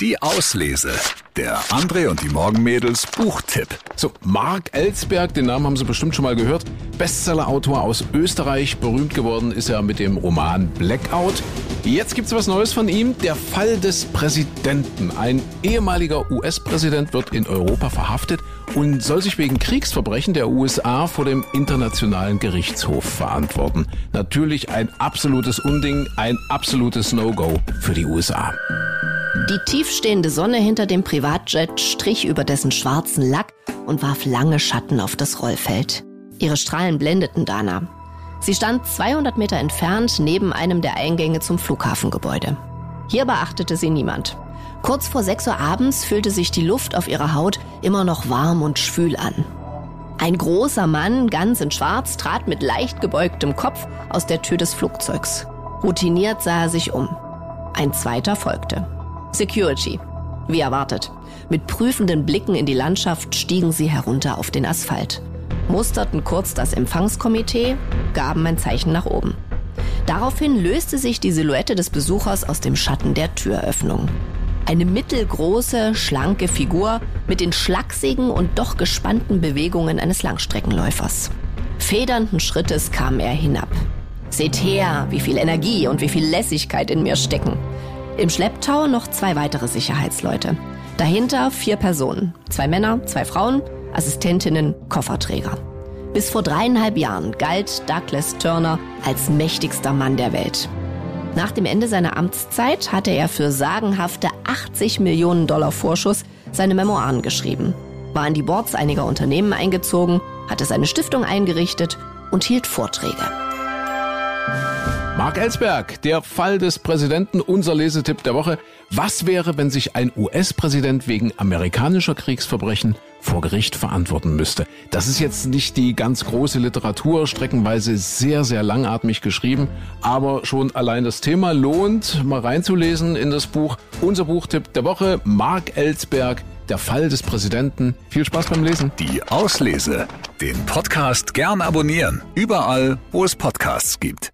Die Auslese. Der André und die Morgenmädels Buchtipp. So, Mark Ellsberg, den Namen haben Sie bestimmt schon mal gehört. Bestsellerautor aus Österreich. Berühmt geworden ist er mit dem Roman Blackout. Jetzt gibt's was Neues von ihm. Der Fall des Präsidenten. Ein ehemaliger US-Präsident wird in Europa verhaftet und soll sich wegen Kriegsverbrechen der USA vor dem Internationalen Gerichtshof verantworten. Natürlich ein absolutes Unding, ein absolutes No-Go für die USA. Die tiefstehende Sonne hinter dem Privatjet strich über dessen schwarzen Lack und warf lange Schatten auf das Rollfeld. Ihre Strahlen blendeten Dana. Sie stand 200 Meter entfernt neben einem der Eingänge zum Flughafengebäude. Hier beachtete sie niemand. Kurz vor 6 Uhr abends fühlte sich die Luft auf ihrer Haut immer noch warm und schwül an. Ein großer Mann, ganz in Schwarz, trat mit leicht gebeugtem Kopf aus der Tür des Flugzeugs. Routiniert sah er sich um. Ein zweiter folgte. Security. Wie erwartet. Mit prüfenden Blicken in die Landschaft stiegen sie herunter auf den Asphalt musterten kurz das Empfangskomitee, gaben ein Zeichen nach oben. Daraufhin löste sich die Silhouette des Besuchers aus dem Schatten der Türöffnung. Eine mittelgroße, schlanke Figur mit den schlachsigen und doch gespannten Bewegungen eines Langstreckenläufers. Federnden Schrittes kam er hinab. Seht her, wie viel Energie und wie viel Lässigkeit in mir stecken. Im Schlepptau noch zwei weitere Sicherheitsleute. Dahinter vier Personen. Zwei Männer, zwei Frauen Assistentinnen, Kofferträger. Bis vor dreieinhalb Jahren galt Douglas Turner als mächtigster Mann der Welt. Nach dem Ende seiner Amtszeit hatte er für sagenhafte 80 Millionen Dollar Vorschuss seine Memoiren geschrieben, war in die Boards einiger Unternehmen eingezogen, hatte seine Stiftung eingerichtet und hielt Vorträge. Mark Ellsberg, der Fall des Präsidenten, unser Lesetipp der Woche. Was wäre, wenn sich ein US-Präsident wegen amerikanischer Kriegsverbrechen vor Gericht verantworten müsste? Das ist jetzt nicht die ganz große Literatur, streckenweise sehr, sehr langatmig geschrieben, aber schon allein das Thema lohnt, mal reinzulesen in das Buch. Unser Buchtipp der Woche, Mark Ellsberg, der Fall des Präsidenten. Viel Spaß beim Lesen. Die Auslese. Den Podcast gern abonnieren. Überall, wo es Podcasts gibt.